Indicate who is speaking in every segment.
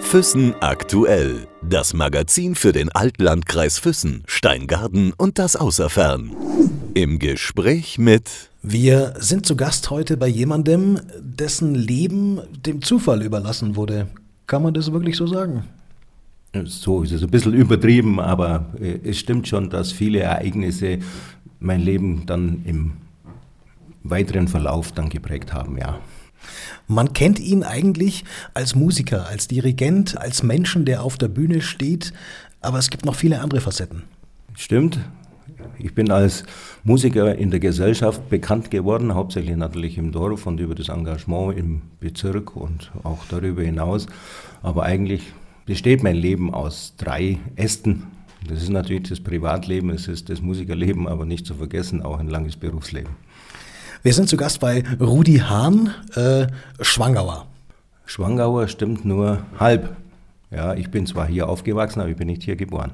Speaker 1: Füssen aktuell. Das Magazin für den Altlandkreis Füssen, Steingarten und das Außerfern. Im Gespräch mit
Speaker 2: Wir sind zu Gast heute bei jemandem, dessen Leben dem Zufall überlassen wurde. Kann man das wirklich so sagen?
Speaker 3: So ist es ein bisschen übertrieben, aber äh, es stimmt schon, dass viele Ereignisse mein Leben dann im weiteren Verlauf dann geprägt haben, ja.
Speaker 2: Man kennt ihn eigentlich als Musiker, als Dirigent, als Menschen, der auf der Bühne steht, aber es gibt noch viele andere Facetten.
Speaker 3: Stimmt. Ich bin als Musiker in der Gesellschaft bekannt geworden, hauptsächlich natürlich im Dorf und über das Engagement im Bezirk und auch darüber hinaus. Aber eigentlich besteht mein Leben aus drei Ästen. Das ist natürlich das Privatleben, es ist das Musikerleben, aber nicht zu vergessen auch ein langes Berufsleben.
Speaker 2: Wir sind zu Gast bei Rudi Hahn, äh, Schwangauer.
Speaker 3: Schwangauer stimmt nur halb. Ja, ich bin zwar hier aufgewachsen, aber ich bin nicht hier geboren.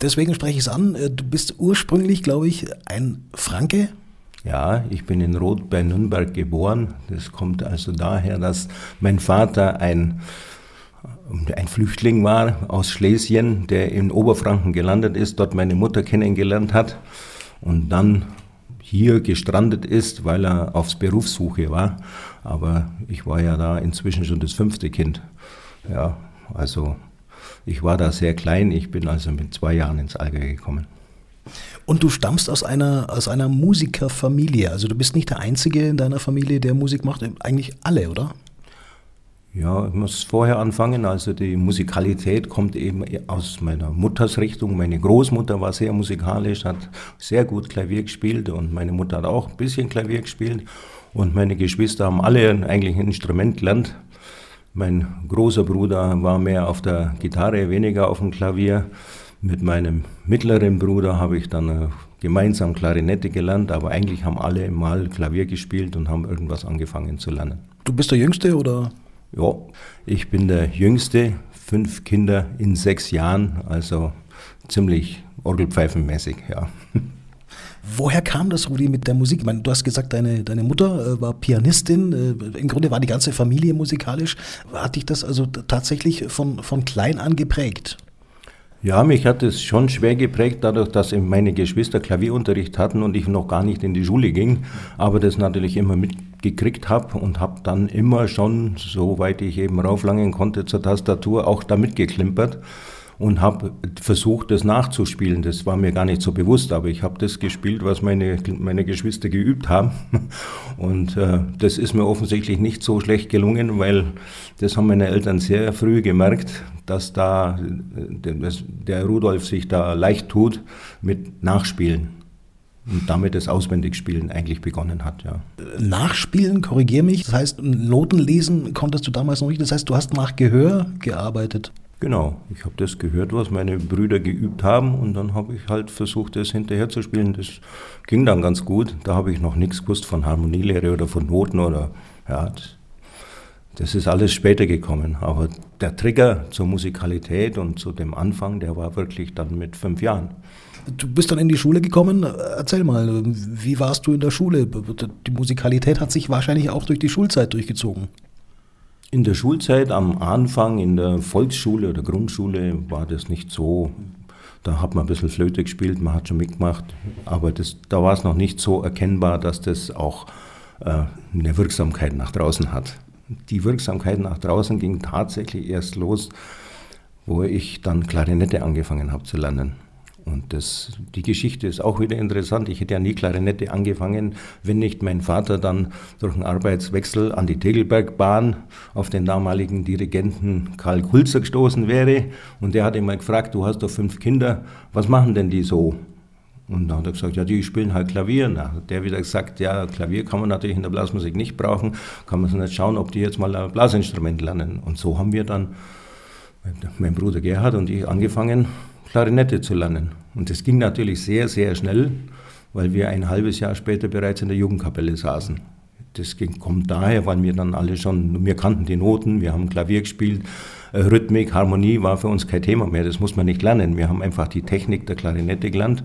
Speaker 2: Deswegen spreche ich es an. Äh, du bist ursprünglich, glaube ich, ein Franke.
Speaker 3: Ja, ich bin in Roth bei Nürnberg geboren. Das kommt also daher, dass mein Vater ein, ein Flüchtling war aus Schlesien, der in Oberfranken gelandet ist, dort meine Mutter kennengelernt hat und dann hier gestrandet ist, weil er aufs Berufssuche war. Aber ich war ja da inzwischen schon das fünfte Kind. Ja, also ich war da sehr klein. Ich bin also mit zwei Jahren ins Allgäu gekommen.
Speaker 2: Und du stammst aus einer, aus einer Musikerfamilie. Also du bist nicht der Einzige in deiner Familie, der Musik macht. Eigentlich alle, oder?
Speaker 3: Ja, ich muss vorher anfangen. Also die Musikalität kommt eben aus meiner Mutters Richtung. Meine Großmutter war sehr musikalisch, hat sehr gut Klavier gespielt und meine Mutter hat auch ein bisschen Klavier gespielt. Und meine Geschwister haben alle eigentlich ein Instrument gelernt. Mein großer Bruder war mehr auf der Gitarre, weniger auf dem Klavier. Mit meinem mittleren Bruder habe ich dann äh, gemeinsam Klarinette gelernt, aber eigentlich haben alle mal Klavier gespielt und haben irgendwas angefangen zu lernen.
Speaker 2: Du bist der Jüngste oder?
Speaker 3: Ja, ich bin der Jüngste, fünf Kinder in sechs Jahren, also ziemlich orgelpfeifenmäßig, ja.
Speaker 2: Woher kam das, Rudi, mit der Musik? Ich meine, du hast gesagt, deine, deine Mutter äh, war Pianistin. Äh, Im Grunde war die ganze Familie musikalisch. Hat dich das also tatsächlich von, von klein an geprägt?
Speaker 3: Ja, mich hat es schon schwer geprägt, dadurch, dass meine Geschwister Klavierunterricht hatten und ich noch gar nicht in die Schule ging, aber das natürlich immer mitgekriegt habe und habe dann immer schon, soweit ich eben rauflangen konnte zur Tastatur, auch da mitgeklimpert und habe versucht, das nachzuspielen. Das war mir gar nicht so bewusst, aber ich habe das gespielt, was meine, meine Geschwister geübt haben. Und äh, das ist mir offensichtlich nicht so schlecht gelungen, weil das haben meine Eltern sehr früh gemerkt, dass da äh, der Rudolf sich da leicht tut mit Nachspielen und damit das Auswendigspielen eigentlich begonnen hat. Ja.
Speaker 2: Nachspielen, korrigiere mich, das heißt, Noten lesen konntest du damals noch nicht, das heißt, du hast nach Gehör gearbeitet.
Speaker 3: Genau, ich habe das gehört, was meine Brüder geübt haben und dann habe ich halt versucht, das hinterher zu spielen. Das ging dann ganz gut. Da habe ich noch nichts gewusst von Harmonielehre oder von Noten oder ja, das, das ist alles später gekommen. Aber der Trigger zur Musikalität und zu dem Anfang, der war wirklich dann mit fünf Jahren.
Speaker 2: Du bist dann in die Schule gekommen. Erzähl mal, wie warst du in der Schule? Die Musikalität hat sich wahrscheinlich auch durch die Schulzeit durchgezogen.
Speaker 3: In der Schulzeit am Anfang, in der Volksschule oder Grundschule, war das nicht so. Da hat man ein bisschen Flöte gespielt, man hat schon mitgemacht, aber das, da war es noch nicht so erkennbar, dass das auch äh, eine Wirksamkeit nach draußen hat. Die Wirksamkeit nach draußen ging tatsächlich erst los, wo ich dann Klarinette angefangen habe zu lernen. Und das, die Geschichte ist auch wieder interessant. Ich hätte ja nie Klarinette angefangen, wenn nicht mein Vater dann durch einen Arbeitswechsel an die Tegelbergbahn auf den damaligen Dirigenten Karl Kulzer gestoßen wäre. Und der hat immer gefragt, du hast doch fünf Kinder, was machen denn die so? Und dann hat er gesagt, ja, die spielen halt Klavier. Na, hat der wieder gesagt, ja, Klavier kann man natürlich in der Blasmusik nicht brauchen, kann man so nicht schauen, ob die jetzt mal ein Blasinstrument lernen. Und so haben wir dann, mein Bruder Gerhard und ich, angefangen, Klarinette zu lernen. Und das ging natürlich sehr, sehr schnell, weil wir ein halbes Jahr später bereits in der Jugendkapelle saßen. Das ging, kommt daher, weil wir dann alle schon, wir kannten die Noten, wir haben Klavier gespielt, äh, Rhythmik, Harmonie war für uns kein Thema mehr, das muss man nicht lernen. Wir haben einfach die Technik der Klarinette gelernt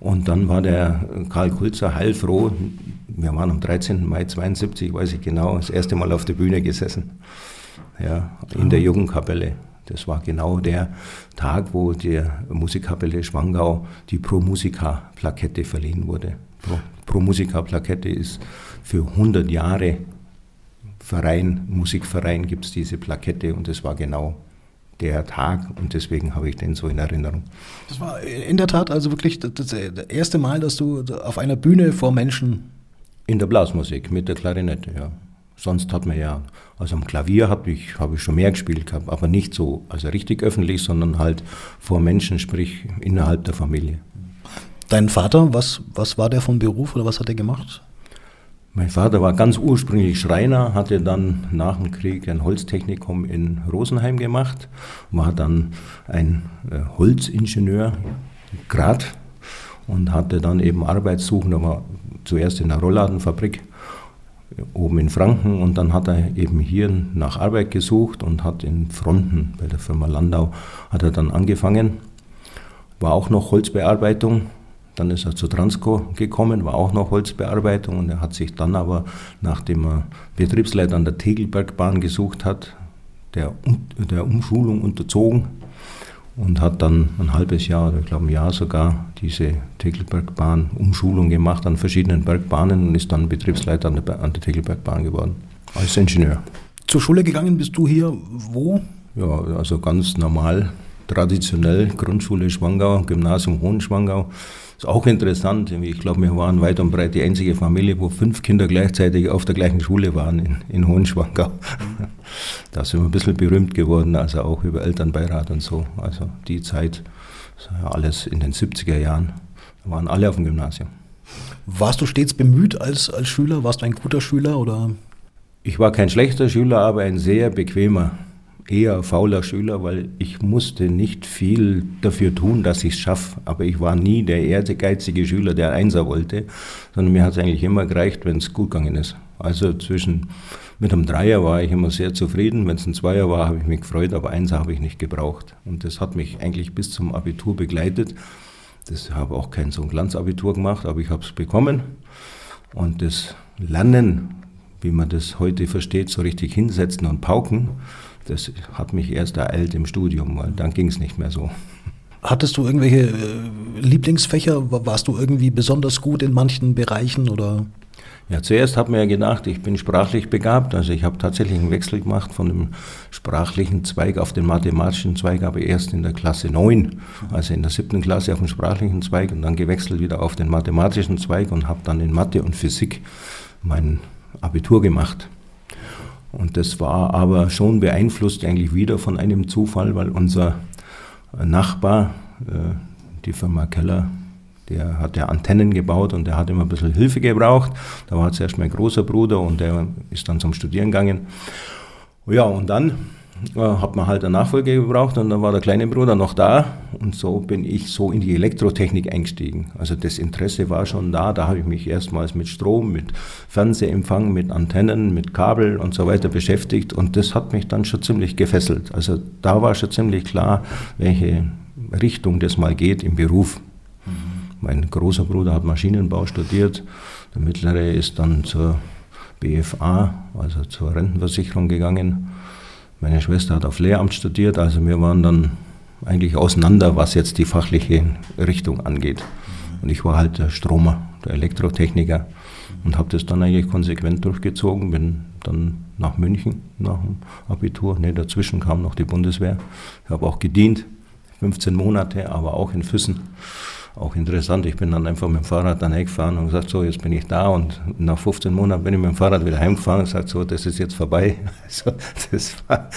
Speaker 3: und dann war der Karl Kulzer heilfroh. Wir waren am 13. Mai 72, weiß ich genau, das erste Mal auf der Bühne gesessen. ja, in der Jugendkapelle. Das war genau der Tag, wo der Musikkapelle Schwangau die Pro Musica Plakette verliehen wurde. Pro, Pro Musica Plakette ist für 100 Jahre Verein, Musikverein gibt es diese Plakette und das war genau der Tag und deswegen habe ich den so in Erinnerung.
Speaker 2: Das war in der Tat also wirklich das erste Mal, dass du auf einer Bühne vor Menschen.
Speaker 3: In der Blasmusik mit der Klarinette, ja. Sonst hat man ja, also am Klavier habe ich, hab ich schon mehr gespielt gehabt, aber nicht so, also richtig öffentlich, sondern halt vor Menschen, sprich innerhalb der Familie.
Speaker 2: Dein Vater, was, was war der von Beruf oder was hat er gemacht?
Speaker 3: Mein Vater war ganz ursprünglich Schreiner, hatte dann nach dem Krieg ein Holztechnikum in Rosenheim gemacht, war dann ein äh, Holzingenieur, Grad, und hatte dann eben Arbeitssuchen, war zuerst in einer Rollladenfabrik oben in Franken und dann hat er eben hier nach Arbeit gesucht und hat in Fronten bei der Firma Landau hat er dann angefangen. War auch noch Holzbearbeitung. Dann ist er zu Transco gekommen, war auch noch Holzbearbeitung und er hat sich dann aber, nachdem er Betriebsleiter an der Tegelbergbahn gesucht hat, der, der Umschulung unterzogen und hat dann ein halbes Jahr oder ich glaube ein Jahr sogar diese Tegelbergbahn Umschulung gemacht an verschiedenen Bergbahnen und ist dann Betriebsleiter an der, an der Tegelbergbahn geworden als Ingenieur.
Speaker 2: Zur Schule gegangen bist du hier wo?
Speaker 3: Ja, also ganz normal, traditionell Grundschule Schwangau, Gymnasium Hohenschwangau. Ist auch interessant. Ich glaube, wir waren weit und breit die einzige Familie, wo fünf Kinder gleichzeitig auf der gleichen Schule waren in, in Hohenschwangau. Da sind wir ein bisschen berühmt geworden, also auch über Elternbeirat und so. Also die Zeit, alles in den 70er Jahren, da waren alle auf dem Gymnasium.
Speaker 2: Warst du stets bemüht als, als Schüler? Warst du ein guter Schüler oder?
Speaker 3: Ich war kein schlechter Schüler, aber ein sehr bequemer eher fauler Schüler, weil ich musste nicht viel dafür tun, dass ich es schaffe. Aber ich war nie der ehrgeizige Schüler, der Einser wollte, sondern mir hat es eigentlich immer gereicht, wenn es gut gegangen ist. Also zwischen mit einem Dreier war ich immer sehr zufrieden. Wenn es ein Zweier war, habe ich mich gefreut, aber Einser habe ich nicht gebraucht. Und das hat mich eigentlich bis zum Abitur begleitet. Das habe auch kein so ein Glanzabitur gemacht, aber ich habe es bekommen. Und das Lernen, wie man das heute versteht, so richtig hinsetzen und pauken, das hat mich erst ereilt im Studium, weil dann ging es nicht mehr so.
Speaker 2: Hattest du irgendwelche äh, Lieblingsfächer? Warst du irgendwie besonders gut in manchen Bereichen oder?
Speaker 3: Ja, zuerst hat man ja gedacht, ich bin sprachlich begabt. Also ich habe tatsächlich einen Wechsel gemacht von dem sprachlichen Zweig auf den mathematischen Zweig, aber erst in der Klasse 9, also in der siebten Klasse auf den sprachlichen Zweig und dann gewechselt wieder auf den mathematischen Zweig und habe dann in Mathe und Physik mein Abitur gemacht. Und das war aber schon beeinflusst eigentlich wieder von einem Zufall, weil unser Nachbar, äh, die Firma Keller, der hat ja Antennen gebaut und der hat immer ein bisschen Hilfe gebraucht. Da war zuerst mein großer Bruder und der ist dann zum Studieren gegangen. Ja, und dann hat man halt eine Nachfolge gebraucht und dann war der kleine Bruder noch da und so bin ich so in die Elektrotechnik eingestiegen. Also das Interesse war schon da, da habe ich mich erstmals mit Strom, mit Fernsehempfang, mit Antennen, mit Kabel und so weiter beschäftigt und das hat mich dann schon ziemlich gefesselt. Also da war schon ziemlich klar, welche Richtung das mal geht im Beruf. Mein großer Bruder hat Maschinenbau studiert, der mittlere ist dann zur BFA, also zur Rentenversicherung gegangen meine Schwester hat auf Lehramt studiert, also wir waren dann eigentlich auseinander, was jetzt die fachliche Richtung angeht. Und ich war halt der Stromer, der Elektrotechniker und habe das dann eigentlich konsequent durchgezogen, bin dann nach München nach dem Abitur. Ne, dazwischen kam noch die Bundeswehr. Ich habe auch gedient, 15 Monate, aber auch in Füssen auch interessant. Ich bin dann einfach mit dem Fahrrad dann hergefahren und gesagt, so, jetzt bin ich da und nach 15 Monaten bin ich mit dem Fahrrad wieder heimgefahren und gesagt, so, das ist jetzt vorbei. Also, war,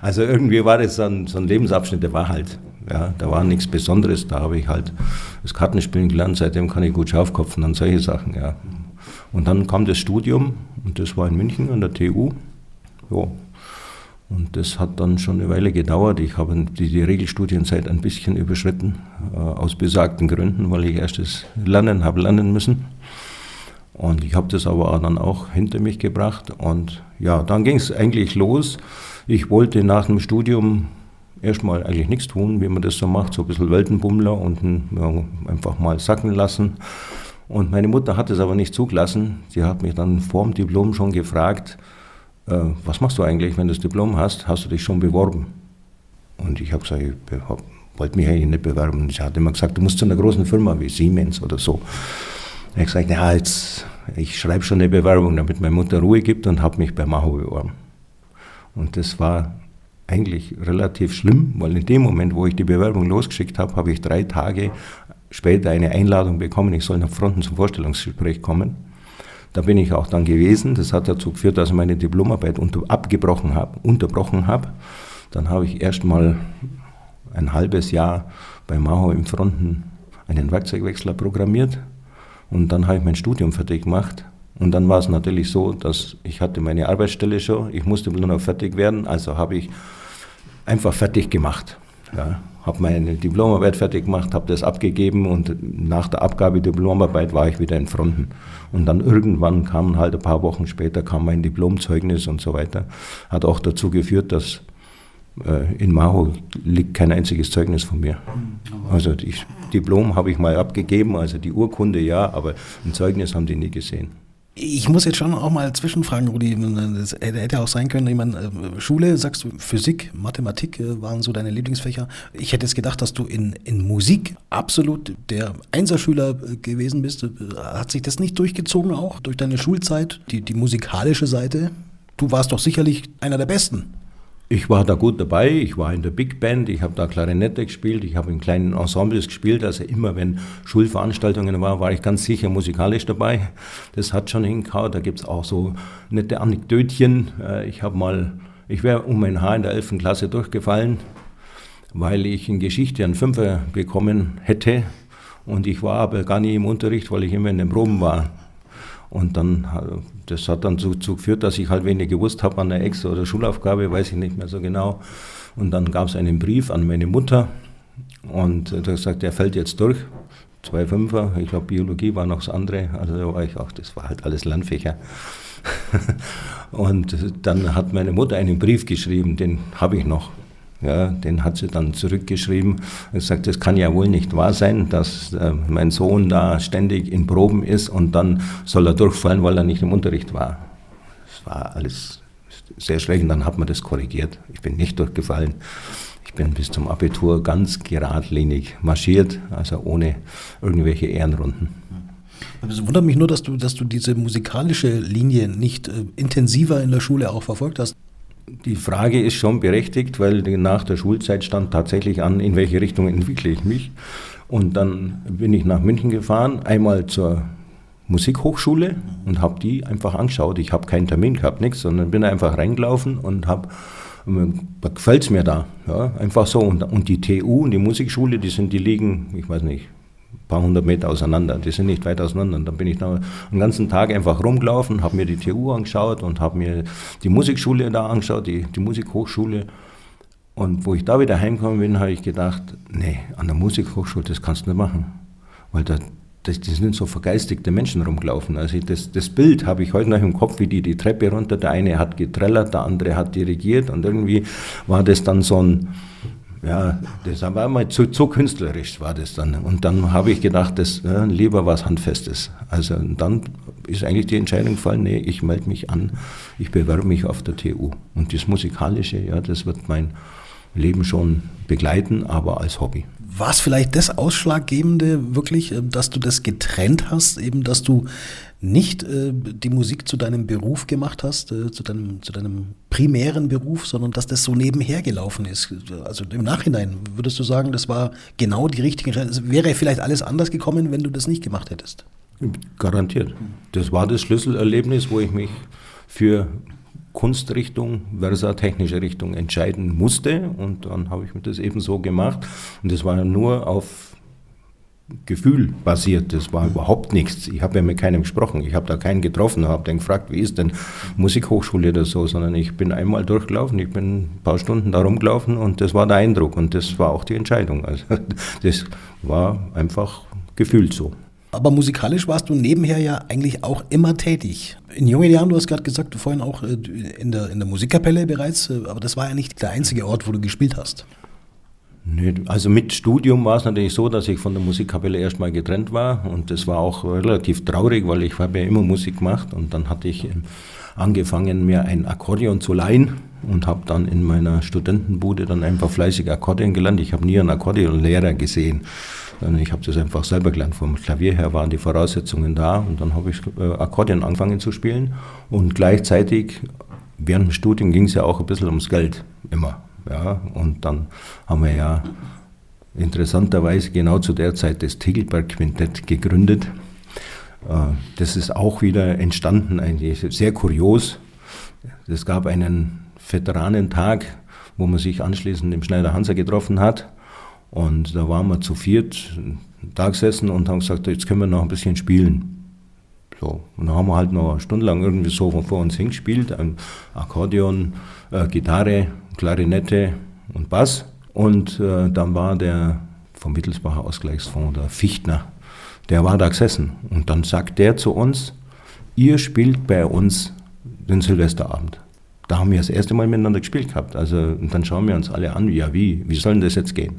Speaker 3: also irgendwie war das ein, so ein Lebensabschnitt, der war halt, ja, da war nichts Besonderes, da habe ich halt das Kartenspielen gelernt, seitdem kann ich gut Schaufkopfen und solche Sachen, ja. Und dann kam das Studium und das war in München an der TU. Ja, und das hat dann schon eine Weile gedauert. Ich habe die, die Regelstudienzeit ein bisschen überschritten, äh, aus besagten Gründen, weil ich erst das Lernen habe lernen müssen. Und ich habe das aber dann auch hinter mich gebracht. Und ja, dann ging es eigentlich los. Ich wollte nach dem Studium erstmal eigentlich nichts tun, wie man das so macht, so ein bisschen Weltenbummler und ja, einfach mal sacken lassen. Und meine Mutter hat es aber nicht zugelassen. Sie hat mich dann vor dem Diplom schon gefragt, äh, was machst du eigentlich, wenn du das Diplom hast? Hast du dich schon beworben? Und ich habe gesagt, ich wollte mich eigentlich nicht bewerben. Ich hatte immer gesagt, du musst zu einer großen Firma wie Siemens oder so. Ich habe gesagt, ja, jetzt, ich schreibe schon eine Bewerbung, damit meine Mutter Ruhe gibt und habe mich bei Maho beworben. Und das war eigentlich relativ schlimm, weil in dem Moment, wo ich die Bewerbung losgeschickt habe, habe ich drei Tage später eine Einladung bekommen, ich soll nach Fronten zum Vorstellungsgespräch kommen. Da bin ich auch dann gewesen. Das hat dazu geführt, dass ich meine Diplomarbeit unter, abgebrochen habe, unterbrochen habe. Dann habe ich erst mal ein halbes Jahr bei Maho im Fronten einen Werkzeugwechsler programmiert und dann habe ich mein Studium fertig gemacht. Und dann war es natürlich so, dass ich hatte meine Arbeitsstelle schon, ich musste nur noch fertig werden, also habe ich einfach fertig gemacht. Ja, habe meine Diplomarbeit fertig gemacht, habe das abgegeben und nach der Abgabe der Diplomarbeit war ich wieder in Fronten. Und dann irgendwann kam halt ein paar Wochen später kam mein Diplomzeugnis und so weiter. Hat auch dazu geführt, dass äh, in Maho liegt kein einziges Zeugnis von mir. Also das Diplom habe ich mal abgegeben, also die Urkunde ja, aber ein Zeugnis haben die nie gesehen.
Speaker 2: Ich muss jetzt schon auch mal zwischenfragen, Rudi. Das hätte auch sein können, ich meine, äh, Schule, sagst du, Physik, Mathematik äh, waren so deine Lieblingsfächer. Ich hätte jetzt gedacht, dass du in, in Musik absolut der Einserschüler gewesen bist. Hat sich das nicht durchgezogen auch durch deine Schulzeit, die, die musikalische Seite? Du warst doch sicherlich einer der Besten.
Speaker 3: Ich war da gut dabei, ich war in der Big Band, ich habe da Klarinette gespielt, ich habe in kleinen Ensembles gespielt, also immer wenn Schulveranstaltungen waren, war ich ganz sicher musikalisch dabei. Das hat schon hingehauen, da gibt es auch so nette Anekdötchen. Äh, ich habe mal, ich wäre um mein Haar in der 11. Klasse durchgefallen, weil ich in Geschichte einen Fünfer bekommen hätte und ich war aber gar nie im Unterricht, weil ich immer in den Proben war. Und dann, das hat dann dazu geführt, dass ich halt wenig gewusst habe an der Ex- oder Schulaufgabe, weiß ich nicht mehr so genau. Und dann gab es einen Brief an meine Mutter und da gesagt, der fällt jetzt durch. Zwei Fünfer, ich glaube Biologie war noch das andere, also da war ich auch, das war halt alles Landfächer. und dann hat meine Mutter einen Brief geschrieben, den habe ich noch. Ja, den hat sie dann zurückgeschrieben und gesagt, das kann ja wohl nicht wahr sein, dass äh, mein Sohn da ständig in Proben ist und dann soll er durchfallen, weil er nicht im Unterricht war. Das war alles sehr schlecht und dann hat man das korrigiert. Ich bin nicht durchgefallen. Ich bin bis zum Abitur ganz geradlinig marschiert, also ohne irgendwelche Ehrenrunden.
Speaker 2: Es wundert mich nur, dass du, dass du diese musikalische Linie nicht äh, intensiver in der Schule auch verfolgt hast.
Speaker 3: Die Frage ist schon berechtigt, weil nach der Schulzeit stand tatsächlich an, in welche Richtung entwickle ich mich. Und dann bin ich nach München gefahren, einmal zur Musikhochschule und habe die einfach angeschaut. Ich habe keinen Termin gehabt, nichts, sondern bin einfach reingelaufen und habe, gefällt es mir da. Ja, einfach so. Und, und die TU und die Musikschule, die sind, die liegen, ich weiß nicht, paar hundert Meter auseinander. Die sind nicht weit auseinander. Und dann bin ich da den ganzen Tag einfach rumgelaufen, habe mir die TU angeschaut und habe mir die Musikschule da angeschaut, die, die Musikhochschule. Und wo ich da wieder heimgekommen bin, habe ich gedacht, nee, an der Musikhochschule, das kannst du nicht machen. Weil da, das, das sind so vergeistigte Menschen rumgelaufen. Also das, das Bild habe ich heute noch im Kopf, wie die die Treppe runter, der eine hat getrellert, der andere hat dirigiert und irgendwie war das dann so ein, ja, das war mal zu, zu künstlerisch, war das dann. Und dann habe ich gedacht, das ja, lieber was Handfestes. Also dann ist eigentlich die Entscheidung gefallen, nee, ich melde mich an, ich bewerbe mich auf der TU. Und das Musikalische, ja, das wird mein Leben schon begleiten, aber als Hobby.
Speaker 2: War es vielleicht das Ausschlaggebende wirklich, äh, dass du das getrennt hast, eben dass du nicht äh, die Musik zu deinem Beruf gemacht hast, äh, zu, deinem, zu deinem primären Beruf, sondern dass das so nebenher gelaufen ist. Also im Nachhinein würdest du sagen, das war genau die richtige Entscheidung. Wäre vielleicht alles anders gekommen, wenn du das nicht gemacht hättest.
Speaker 3: Garantiert. Das war das Schlüsselerlebnis, wo ich mich für Kunstrichtung versus technische Richtung entscheiden musste. Und dann habe ich mir das eben so gemacht. Und das war nur auf Gefühl basiert. Das war überhaupt nichts. Ich habe ja mit keinem gesprochen. Ich habe da keinen getroffen, habe dann gefragt, wie ist denn Musikhochschule oder so, sondern ich bin einmal durchgelaufen, ich bin ein paar Stunden da rumgelaufen und das war der Eindruck und das war auch die Entscheidung. Also das war einfach gefühlt so.
Speaker 2: Aber musikalisch warst du nebenher ja eigentlich auch immer tätig. In jungen Jahren, du hast gerade gesagt, vorhin auch äh, in der, in der Musikkapelle bereits, äh, aber das war ja nicht der einzige Ort, wo du gespielt hast.
Speaker 3: Also mit Studium war es natürlich so, dass ich von der Musikkapelle erstmal getrennt war und das war auch relativ traurig, weil ich habe ja immer Musik gemacht und dann hatte ich angefangen, mir ein Akkordeon zu leihen und habe dann in meiner Studentenbude dann einfach fleißig Akkordeon gelernt. Ich habe nie einen Akkordeonlehrer gesehen. Ich habe das einfach selber gelernt. Vom Klavier her waren die Voraussetzungen da und dann habe ich äh, Akkordeon angefangen zu spielen und gleichzeitig während dem Studium ging es ja auch ein bisschen ums Geld immer. Ja, und dann haben wir ja interessanterweise genau zu der Zeit das Tegelberg Quintett gegründet. Äh, das ist auch wieder entstanden, eigentlich sehr kurios. Es gab einen Veteranentag, wo man sich anschließend im Schneider Hansa getroffen hat. Und da waren wir zu viert da gesessen und haben gesagt, jetzt können wir noch ein bisschen spielen. So, und dann haben wir halt noch eine Stunde lang irgendwie so vor uns hingespielt, ein Akkordeon, äh, Gitarre, Klarinette und Bass. Und äh, dann war der vom Wittelsbacher Ausgleichsfonds, der Fichtner, der war da gesessen. Und dann sagt der zu uns, ihr spielt bei uns den Silvesterabend. Da haben wir das erste Mal miteinander gespielt gehabt. Also, und dann schauen wir uns alle an, ja wie, wie soll denn das jetzt gehen?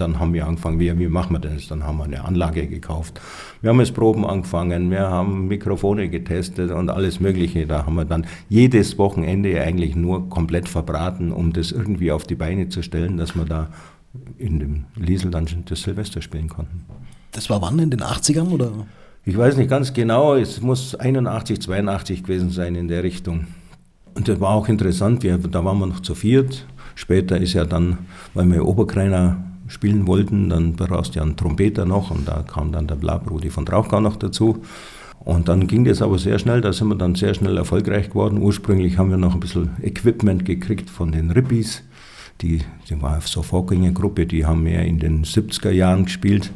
Speaker 3: Dann haben wir angefangen, wie, wie machen wir das? Dann haben wir eine Anlage gekauft. Wir haben jetzt Proben angefangen, wir haben Mikrofone getestet und alles Mögliche. Da haben wir dann jedes Wochenende eigentlich nur komplett verbraten, um das irgendwie auf die Beine zu stellen, dass wir da in dem Liesel dann das Silvester spielen konnten.
Speaker 2: Das war wann, in den 80ern oder?
Speaker 3: Ich weiß nicht ganz genau, es muss 81, 82 gewesen sein in der Richtung. Und das war auch interessant, wir, da waren wir noch zu viert. Später ist ja dann, weil wir Oberkreiner spielen wollten, dann brauchst du ja einen Trompeter noch und da kam dann der Blabrudi von Trauchgau noch dazu. Und dann ging das aber sehr schnell, da sind wir dann sehr schnell erfolgreich geworden. Ursprünglich haben wir noch ein bisschen Equipment gekriegt von den Rippis. Die, die war so Vorgängergruppe, die haben mehr in den 70er Jahren gespielt.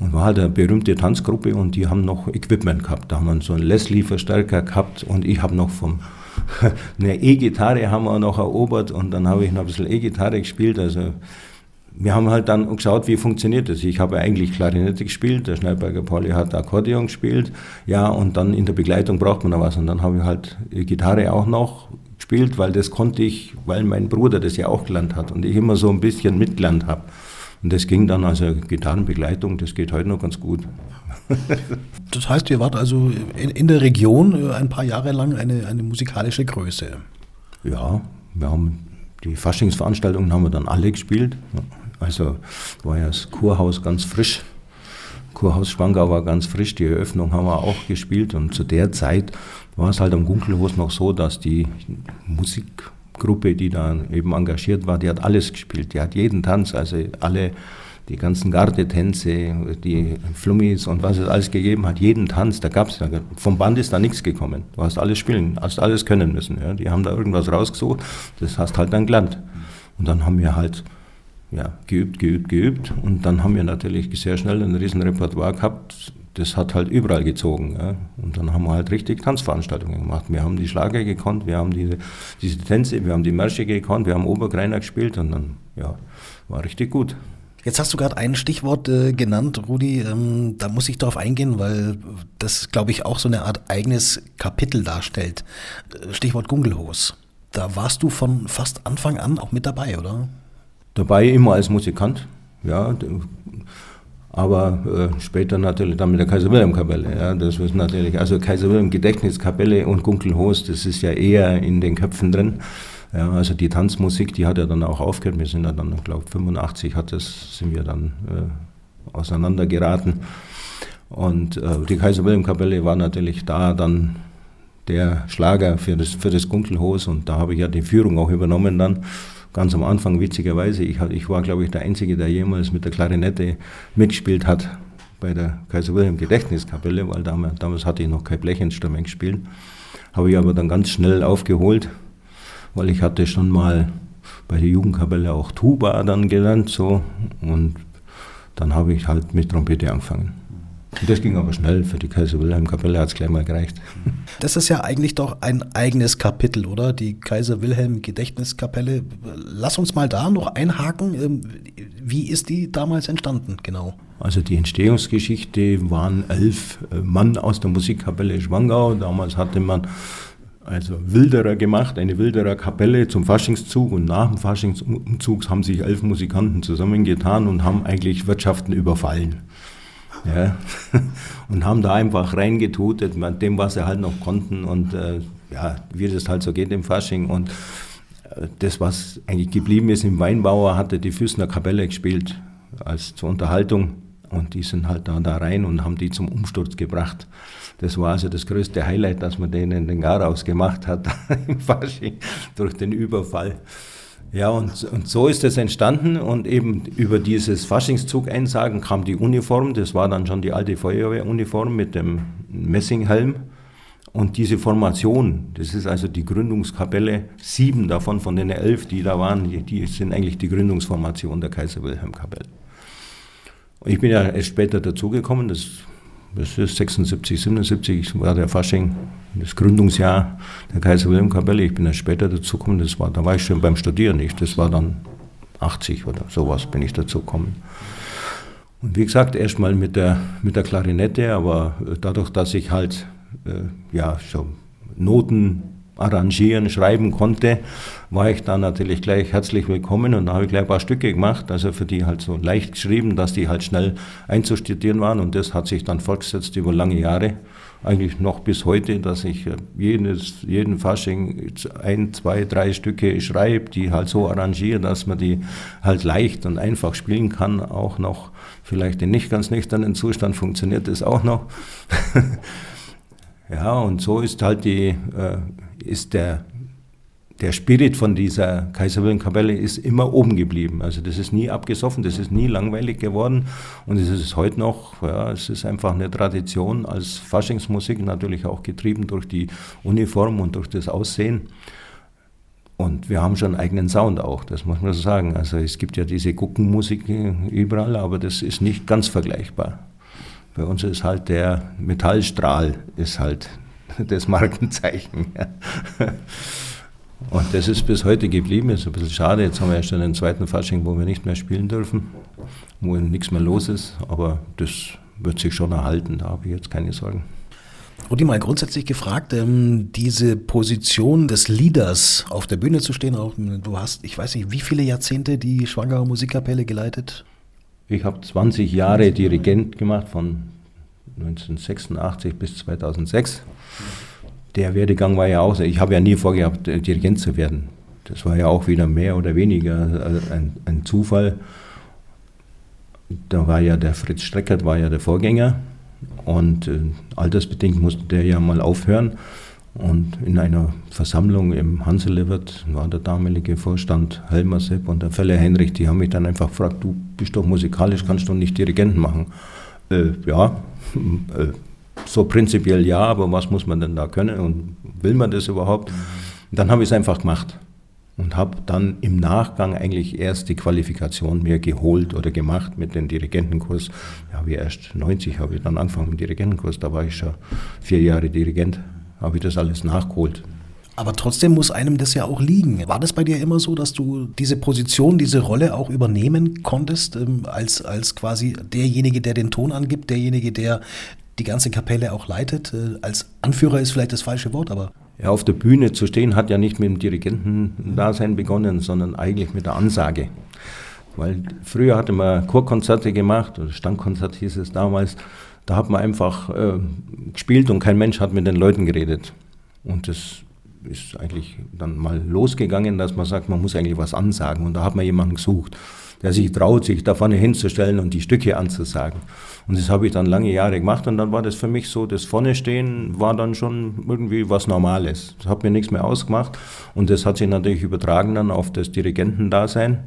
Speaker 3: Und war halt eine berühmte Tanzgruppe und die haben noch Equipment gehabt. Da haben wir so einen Leslie-Verstärker gehabt und ich habe noch vom eine E-Gitarre haben wir noch erobert und dann habe ich noch ein bisschen E-Gitarre gespielt. Also wir haben halt dann geschaut, wie funktioniert das. Ich habe eigentlich Klarinette gespielt, der Schneiberger Pauli hat Akkordeon gespielt, ja, und dann in der Begleitung braucht man noch was. Und dann habe ich halt Gitarre auch noch gespielt, weil das konnte ich, weil mein Bruder das ja auch gelernt hat und ich immer so ein bisschen mitgelernt habe. Und das ging dann, also Gitarrenbegleitung, das geht heute noch ganz gut.
Speaker 2: das heißt, ihr wart also in, in, der Region äh, ein paar Jahre lang eine, eine musikalische Größe.
Speaker 3: Ja, wir haben die Faschingsveranstaltungen haben wir dann alle gespielt. Also war ja das Kurhaus ganz frisch. Kurhaus Schwangau war ganz frisch, die Eröffnung haben wir auch gespielt und zu der Zeit war es halt am Gunkelhof noch so, dass die Musik Gruppe, die da eben engagiert war, die hat alles gespielt. Die hat jeden Tanz, also alle, die ganzen Gardetänze, die Flummis und was es alles gegeben hat, jeden Tanz, da gab es, vom Band ist da nichts gekommen. Du hast alles spielen, hast alles können müssen. Ja. Die haben da irgendwas rausgesucht, das hast halt dann gelernt. Und dann haben wir halt ja, geübt, geübt, geübt. Und dann haben wir natürlich sehr schnell ein riesen Repertoire gehabt, das hat halt überall gezogen. Ja. Und dann haben wir halt richtig Tanzveranstaltungen gemacht. Wir haben die Schlager gekonnt, wir haben diese, diese Tänze, wir haben die Märsche gekonnt, wir haben Obergreiner gespielt und dann, ja, war richtig gut.
Speaker 2: Jetzt hast du gerade ein Stichwort äh, genannt, Rudi. Ähm, da muss ich darauf eingehen, weil das, glaube ich, auch so eine Art eigenes Kapitel darstellt. Äh, Stichwort Gungelhos. Da warst du von fast Anfang an auch mit dabei, oder?
Speaker 3: Dabei immer als Musikant. Ja, aber äh, später natürlich dann mit der Kaiser Wilhelm Kapelle. Ja, das ist natürlich, also Kaiser Wilhelm Gedächtniskapelle und Gunkelhost, das ist ja eher in den Köpfen drin. Ja, also die Tanzmusik, die hat ja dann auch aufgehört. Wir sind ja dann, ich glaube 85 hat das, sind wir dann äh, auseinandergeraten. Und äh, die Kaiser Wilhelm Kapelle war natürlich da dann der Schlager für das, für das Gunkelhos und da habe ich ja die Führung auch übernommen dann ganz am Anfang, witzigerweise, ich, ich war, glaube ich, der Einzige, der jemals mit der Klarinette mitgespielt hat bei der Kaiser Wilhelm Gedächtniskapelle, weil damals, damals hatte ich noch kein Blechinstrument gespielt. Habe ich aber dann ganz schnell aufgeholt, weil ich hatte schon mal bei der Jugendkapelle auch Tuba dann gelernt so und dann habe ich halt mit Trompete angefangen. Das ging aber schnell. Für die Kaiser Wilhelm Kapelle hat es gleich mal gereicht.
Speaker 2: Das ist ja eigentlich doch ein eigenes Kapitel, oder? Die Kaiser Wilhelm Gedächtniskapelle. Lass uns mal da noch einhaken. Ähm, wie ist die damals entstanden, genau?
Speaker 3: Also die Entstehungsgeschichte waren elf äh, Mann aus der Musikkapelle Schwangau. Damals hatte man also Wilderer gemacht, eine Wilderer Kapelle zum Faschingszug und nach dem Faschingsumzug haben sich elf Musikanten zusammengetan und haben eigentlich Wirtschaften überfallen. Ja, und haben da einfach reingetutet mit dem, was sie halt noch konnten und äh, ja, wie das halt so geht im Fasching und äh, das, was eigentlich geblieben ist im Weinbauer, hatte die Füßner Kapelle gespielt als zur Unterhaltung und die sind halt da, da rein und haben die zum Umsturz gebracht. Das war also das größte Highlight, dass man denen den Garaus gemacht hat im Fasching durch den Überfall. Ja, und, und so ist es entstanden und eben über dieses Faschingszug-Einsagen kam die Uniform, das war dann schon die alte Feuerwehruniform mit dem Messinghelm. Und diese Formation, das ist also die Gründungskapelle, sieben davon von den elf, die da waren, die, die sind eigentlich die Gründungsformation der Kaiser Wilhelm Kapelle. Ich bin ja erst später dazugekommen, das, das ist 76, 77 war der Fasching, das Gründungsjahr der Kaiser Wilhelm Kapelle. Ich bin erst später dazugekommen, das da war ich schon beim Studieren nicht, das war dann 80 oder sowas bin ich dazugekommen. Und wie gesagt, erstmal mit der, mit der Klarinette, aber dadurch, dass ich halt äh, ja, so Noten arrangieren, schreiben konnte, war ich da natürlich gleich herzlich willkommen und da habe ich gleich ein paar Stücke gemacht, also für die halt so leicht geschrieben, dass die halt schnell einzustudieren waren und das hat sich dann fortgesetzt über lange Jahre, eigentlich noch bis heute, dass ich äh, jedes, jeden Fasching ein, zwei, drei Stücke schreibe, die halt so arrangiere, dass man die halt leicht und einfach spielen kann, auch noch vielleicht in nicht ganz nüchternen Zustand funktioniert das auch noch. ja, und so ist halt die, äh, ist der, der Spirit von dieser Kaiserwilhelm-Kapelle ist immer oben geblieben. Also das ist nie abgesoffen, das ist nie langweilig geworden und es ist heute noch, ja, es ist einfach eine Tradition als Faschingsmusik, natürlich auch getrieben durch die Uniform und durch das Aussehen. Und wir haben schon einen eigenen Sound auch, das muss man so sagen. Also es gibt ja diese Guckenmusik überall, aber das ist nicht ganz vergleichbar. Bei uns ist halt der Metallstrahl ist halt das Markenzeichen. Und das ist bis heute geblieben, ist ein bisschen schade. Jetzt haben wir erst einen zweiten Fasching, wo wir nicht mehr spielen dürfen, wo nichts mehr los ist, aber das wird sich schon erhalten, da habe ich jetzt keine Sorgen.
Speaker 2: Rudi, mal grundsätzlich gefragt, ähm, diese Position des Leaders auf der Bühne zu stehen, auch, du hast, ich weiß nicht, wie viele Jahrzehnte die Schwangerer Musikkapelle geleitet?
Speaker 3: Ich habe 20 Jahre Dirigent gemacht, von 1986 bis 2006. Der Werdegang war ja auch. Ich habe ja nie vorgehabt, Dirigent zu werden. Das war ja auch wieder mehr oder weniger äh, ein, ein Zufall. Da war ja der Fritz Streckert war ja der Vorgänger und äh, altersbedingt musste der ja mal aufhören. Und in einer Versammlung im Hanselewert war der damalige Vorstand Helmer Sepp und der Felle Heinrich, die haben mich dann einfach gefragt, du bist doch musikalisch, kannst du nicht Dirigenten machen? Äh, ja, äh, so prinzipiell ja, aber was muss man denn da können und will man das überhaupt? Und dann habe ich es einfach gemacht und habe dann im Nachgang eigentlich erst die Qualifikation mir geholt oder gemacht mit dem Dirigentenkurs. Ja, wie erst 90 habe ich dann angefangen mit dem Dirigentenkurs, da war ich schon vier Jahre Dirigent, habe ich das alles nachgeholt.
Speaker 2: Aber trotzdem muss einem das ja auch liegen. War das bei dir immer so, dass du diese Position, diese Rolle auch übernehmen konntest, ähm, als, als quasi derjenige, der den Ton angibt, derjenige, der die ganze Kapelle auch leitet? Äh, als Anführer ist vielleicht das falsche Wort, aber.
Speaker 3: Ja, auf der Bühne zu stehen hat ja nicht mit dem Dirigentendasein begonnen, sondern eigentlich mit der Ansage. Weil früher hatte man Chorkonzerte gemacht, oder Standkonzert hieß es damals, da hat man einfach äh, gespielt und kein Mensch hat mit den Leuten geredet. Und das ist eigentlich dann mal losgegangen, dass man sagt, man muss eigentlich was ansagen. Und da hat man jemanden gesucht, der sich traut, sich da vorne hinzustellen und die Stücke anzusagen. Und das habe ich dann lange Jahre gemacht und dann war das für mich so, das vorne stehen war dann schon irgendwie was Normales. Das hat mir nichts mehr ausgemacht und das hat sich natürlich übertragen dann auf das Dirigentendasein.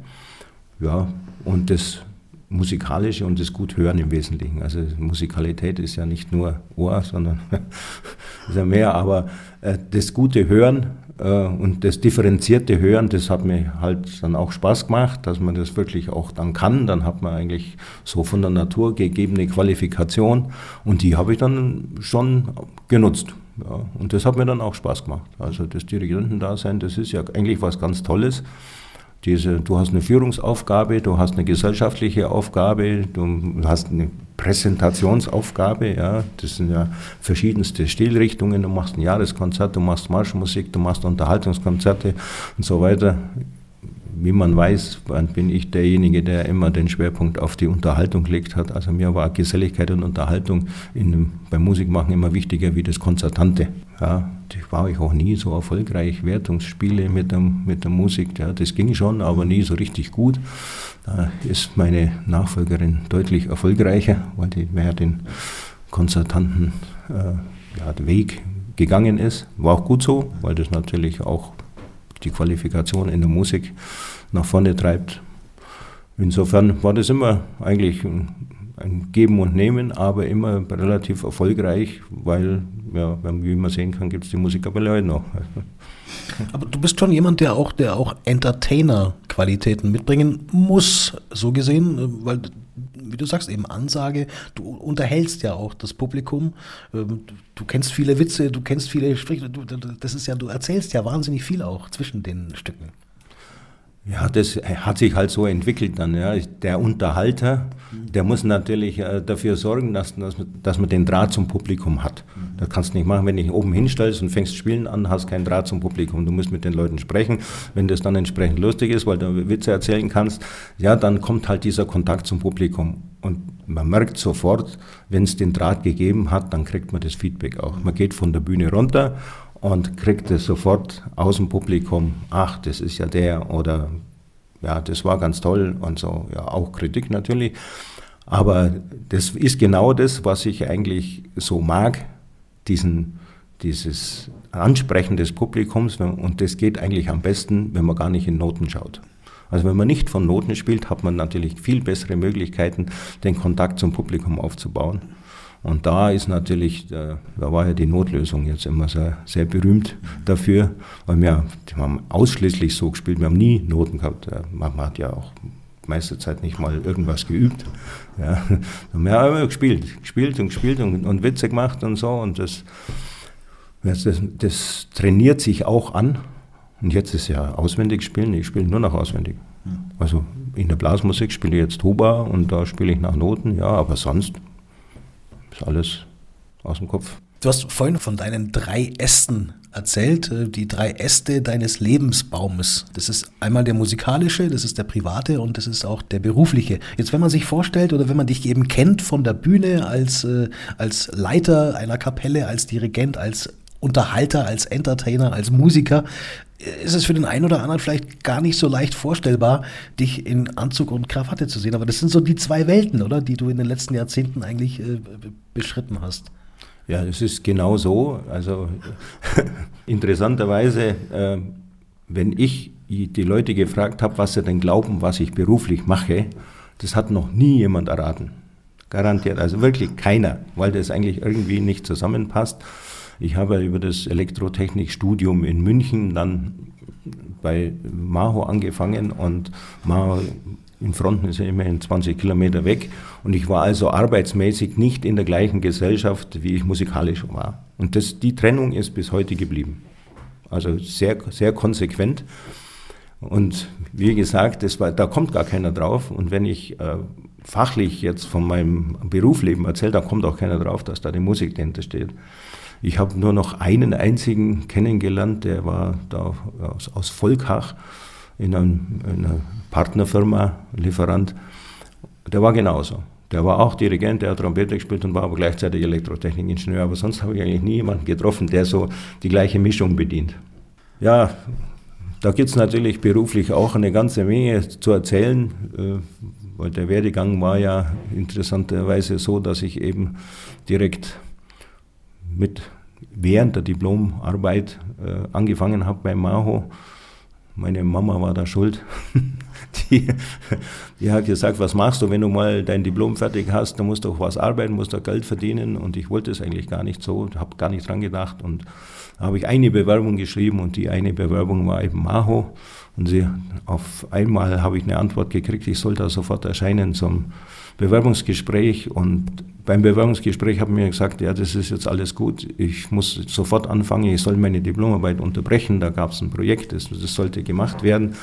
Speaker 3: Ja, und das Musikalische und das gut hören im Wesentlichen. Also Musikalität ist ja nicht nur Ohr, sondern ist ja mehr, aber äh, das gute Hören äh, und das differenzierte Hören, das hat mir halt dann auch Spaß gemacht, dass man das wirklich auch dann kann. Dann hat man eigentlich so von der Natur gegebene Qualifikation und die habe ich dann schon genutzt. Ja, und das hat mir dann auch Spaß gemacht. Also das Dirigentendasein, das ist ja eigentlich was ganz Tolles Diese, du hast eine Führungsaufgabe, du hast eine gesellschaftliche Aufgabe, du hast eine Präsentationsaufgabe, ja, das sind ja verschiedenste Stilrichtungen, du machst ein Jahreskonzert, du machst Marschmusik, du machst Unterhaltungskonzerte und so weiter wie man weiß, bin ich derjenige, der immer den Schwerpunkt auf die Unterhaltung gelegt hat. Also mir war Geselligkeit und Unterhaltung in, beim Musikmachen immer wichtiger wie das Konzertante. Ja, das war ich auch nie so erfolgreich. Wertungsspiele mit der, mit der Musik, ja, das ging schon, aber nie so richtig gut. Da ist meine Nachfolgerin deutlich erfolgreicher, weil die mehr den Konzertanten äh, ja, Weg gegangen ist. War auch gut so, weil das natürlich auch die Qualifikation in der Musik nach vorne treibt. Insofern war das immer eigentlich ein Geben und Nehmen, aber immer relativ erfolgreich, weil, ja, wie man sehen kann, gibt es die Musik aber heute noch.
Speaker 2: Aber du bist schon jemand, der auch, der auch Entertainer-Qualitäten mitbringen muss, so gesehen, weil wie du sagst, eben Ansage. Du unterhältst ja auch das Publikum. Ähm, du kennst viele Witze, du kennst viele Sprüche. Das ist ja, du erzählst ja wahnsinnig viel auch zwischen den Stücken.
Speaker 3: Ja, das hat sich halt so entwickelt dann. Ja. Der Unterhalter, der muss natürlich äh, dafür sorgen, dass, dass, dass man den Draht zum Publikum hat. Das kannst du nicht machen, wenn du dich oben hinstellst und fängst spielen an, hast keinen Draht zum Publikum. Du musst mit den Leuten sprechen. Wenn das dann entsprechend lustig ist, weil du Witze erzählen kannst, ja, dann kommt halt dieser Kontakt zum Publikum. Und man merkt sofort, wenn es den Draht gegeben hat, dann kriegt man das Feedback auch. Man geht von der Bühne runter und kriegt es sofort aus dem Publikum, ach, das ist ja der oder ja, das war ganz toll und so, ja, auch Kritik natürlich. Aber das ist genau das, was ich eigentlich so mag, diesen, dieses Ansprechen des Publikums und das geht eigentlich am besten, wenn man gar nicht in Noten schaut. Also wenn man nicht von Noten spielt, hat man natürlich viel bessere Möglichkeiten, den Kontakt zum Publikum aufzubauen. Und da ist natürlich, da war ja die Notlösung jetzt immer sehr, sehr berühmt dafür, weil wir, wir haben ausschließlich so gespielt, wir haben nie Noten gehabt. Man hat ja auch meiste Zeit nicht mal irgendwas geübt. Ja, wir haben immer gespielt, gespielt und gespielt und, und Witze gemacht und so und das, das, das trainiert sich auch an. Und jetzt ist ja auswendig spielen, ich spiele nur noch auswendig. Also in der Blasmusik spiele ich jetzt Tuba und da spiele ich nach Noten, ja, aber sonst ist alles aus dem Kopf.
Speaker 2: Du hast vorhin von deinen drei Ästen erzählt, äh, die drei Äste deines Lebensbaumes. Das ist einmal der musikalische, das ist der private und das ist auch der berufliche. Jetzt, wenn man sich vorstellt oder wenn man dich eben kennt von der Bühne als, äh, als Leiter einer Kapelle, als Dirigent, als Unterhalter, als Entertainer, als Musiker, ist es für den einen oder anderen vielleicht gar nicht so leicht vorstellbar, dich in Anzug und Krawatte zu sehen. Aber das sind so die zwei Welten, oder, die du in den letzten Jahrzehnten eigentlich äh, beschritten hast.
Speaker 3: Ja, es ist genau so. Also interessanterweise, äh, wenn ich die Leute gefragt habe, was sie denn glauben, was ich beruflich mache, das hat noch nie jemand erraten. Garantiert, also wirklich keiner, weil das eigentlich irgendwie nicht zusammenpasst. Ich habe über das Elektrotechnikstudium in München dann bei Maho angefangen und Maho in Fronten ist ja immerhin 20 Kilometer weg und ich war also arbeitsmäßig nicht in der gleichen Gesellschaft, wie ich musikalisch war. Und das, die Trennung ist bis heute geblieben. Also sehr, sehr konsequent. Und wie gesagt, das war, da kommt gar keiner drauf. Und wenn ich äh, fachlich jetzt von meinem Berufsleben erzähle, da kommt auch keiner drauf, dass da die Musik dahinter steht. Ich habe nur noch einen einzigen kennengelernt, der war da aus, aus Volkach in, einem, in einer Partnerfirma, Lieferant. Der war genauso. Der war auch Dirigent, der hat Trompete gespielt und war aber gleichzeitig Elektrotechnikingenieur. Aber sonst habe ich eigentlich nie jemanden getroffen, der so die gleiche Mischung bedient. Ja, da gibt es natürlich beruflich auch eine ganze Menge zu erzählen, äh, weil der Werdegang war ja interessanterweise so, dass ich eben direkt mit während der Diplomarbeit äh, angefangen habe bei Maho. Meine Mama war da schuld. die, die hat gesagt, was machst du, wenn du mal dein Diplom fertig hast, dann musst du auch was arbeiten, musst du Geld verdienen. Und ich wollte es eigentlich gar nicht so, habe gar nicht dran gedacht. Und da habe ich eine Bewerbung geschrieben und die eine Bewerbung war eben Maho. Und sie, auf einmal habe ich eine Antwort gekriegt, ich soll da sofort erscheinen zum Bewerbungsgespräch. Und beim Bewerbungsgespräch haben mir gesagt, ja, das ist jetzt alles gut, ich muss sofort anfangen, ich soll meine Diplomarbeit unterbrechen. Da gab es ein Projekt, das, das sollte gemacht werden.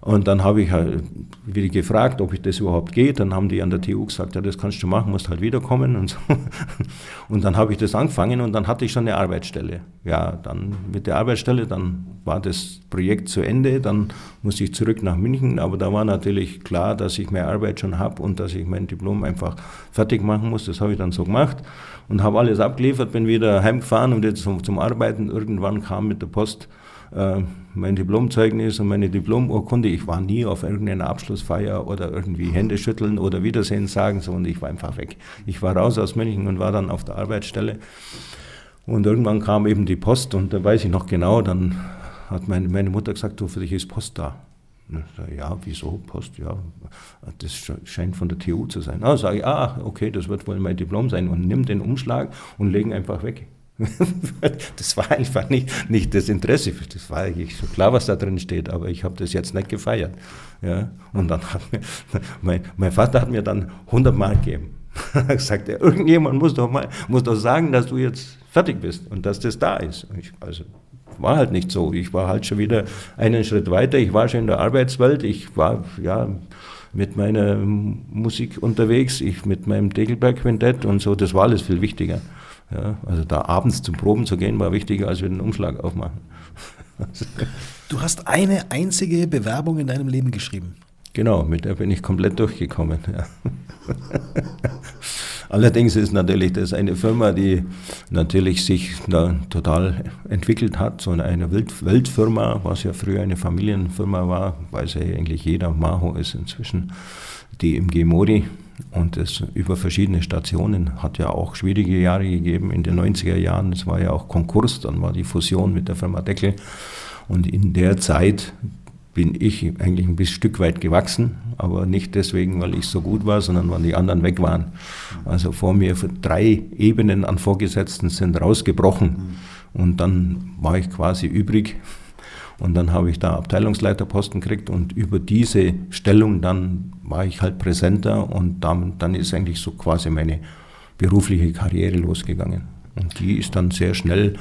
Speaker 3: Und dann habe ich halt wieder gefragt, ob ich das überhaupt geht. Dann haben die an der TU gesagt, ja, das kannst du machen, musst halt wiederkommen und so. Und dann habe ich das angefangen und dann hatte ich schon eine Arbeitsstelle. Ja, dann mit der Arbeitsstelle, dann war das Projekt zu Ende, dann musste ich zurück nach München, aber da war natürlich klar, dass ich mehr Arbeit schon habe und dass ich mein Diplom einfach fertig machen muss. Das habe ich dann so gemacht und habe alles abgeliefert, bin wieder heimgefahren und jetzt zum, zum Arbeiten. Irgendwann kam mit der Post mein Diplomzeugnis und meine Diplomurkunde. Ich war nie auf irgendeiner Abschlussfeier oder irgendwie Hände schütteln oder Wiedersehen sagen, sondern ich war einfach weg. Ich war raus aus München und war dann auf der Arbeitsstelle. Und irgendwann kam eben die Post und da weiß ich noch genau, dann hat meine, meine Mutter gesagt, du, für dich ist Post da. Ja, wieso Post? Ja, das scheint von der TU zu sein. Ah, sage ich, ah, okay, das wird wohl mein Diplom sein und nimm den Umschlag und legen einfach weg. Das war einfach nicht, nicht das Interesse. Das war eigentlich so klar, was da drin steht, aber ich habe das jetzt nicht gefeiert. Ja? Und dann hat mir, mein, mein Vater hat mir dann 100 Mark gegeben. er gesagt, ja, irgendjemand muss doch, mal, muss doch sagen, dass du jetzt fertig bist und dass das da ist. Ich, also war halt nicht so. Ich war halt schon wieder einen Schritt weiter. Ich war schon in der Arbeitswelt. Ich war ja mit meiner Musik unterwegs, ich mit meinem Degelberg-Quintett und so. Das war alles viel wichtiger. Ja, also da abends zum Proben zu gehen, war wichtiger, als wir den Umschlag aufmachen.
Speaker 2: du hast eine einzige Bewerbung in deinem Leben geschrieben.
Speaker 3: Genau, mit der bin ich komplett durchgekommen. Ja. Allerdings ist natürlich das eine Firma, die natürlich sich da total entwickelt hat, so eine Weltfirma, was ja früher eine Familienfirma war, weiß ja eigentlich jeder, Maho ist inzwischen die im Modi und es über verschiedene Stationen hat ja auch schwierige Jahre gegeben in den 90er Jahren. Es war ja auch Konkurs, dann war die Fusion mit der Firma Deckel. Und in der Zeit bin ich eigentlich ein bisschen Stück weit gewachsen, aber nicht deswegen, weil ich so gut war, sondern weil die anderen weg waren. Also vor mir drei Ebenen an Vorgesetzten sind rausgebrochen und dann war ich quasi übrig und dann habe ich da Abteilungsleiterposten gekriegt und über diese Stellung dann war ich halt präsenter und dann, dann ist eigentlich so quasi meine berufliche Karriere losgegangen. Und die ist dann sehr schnell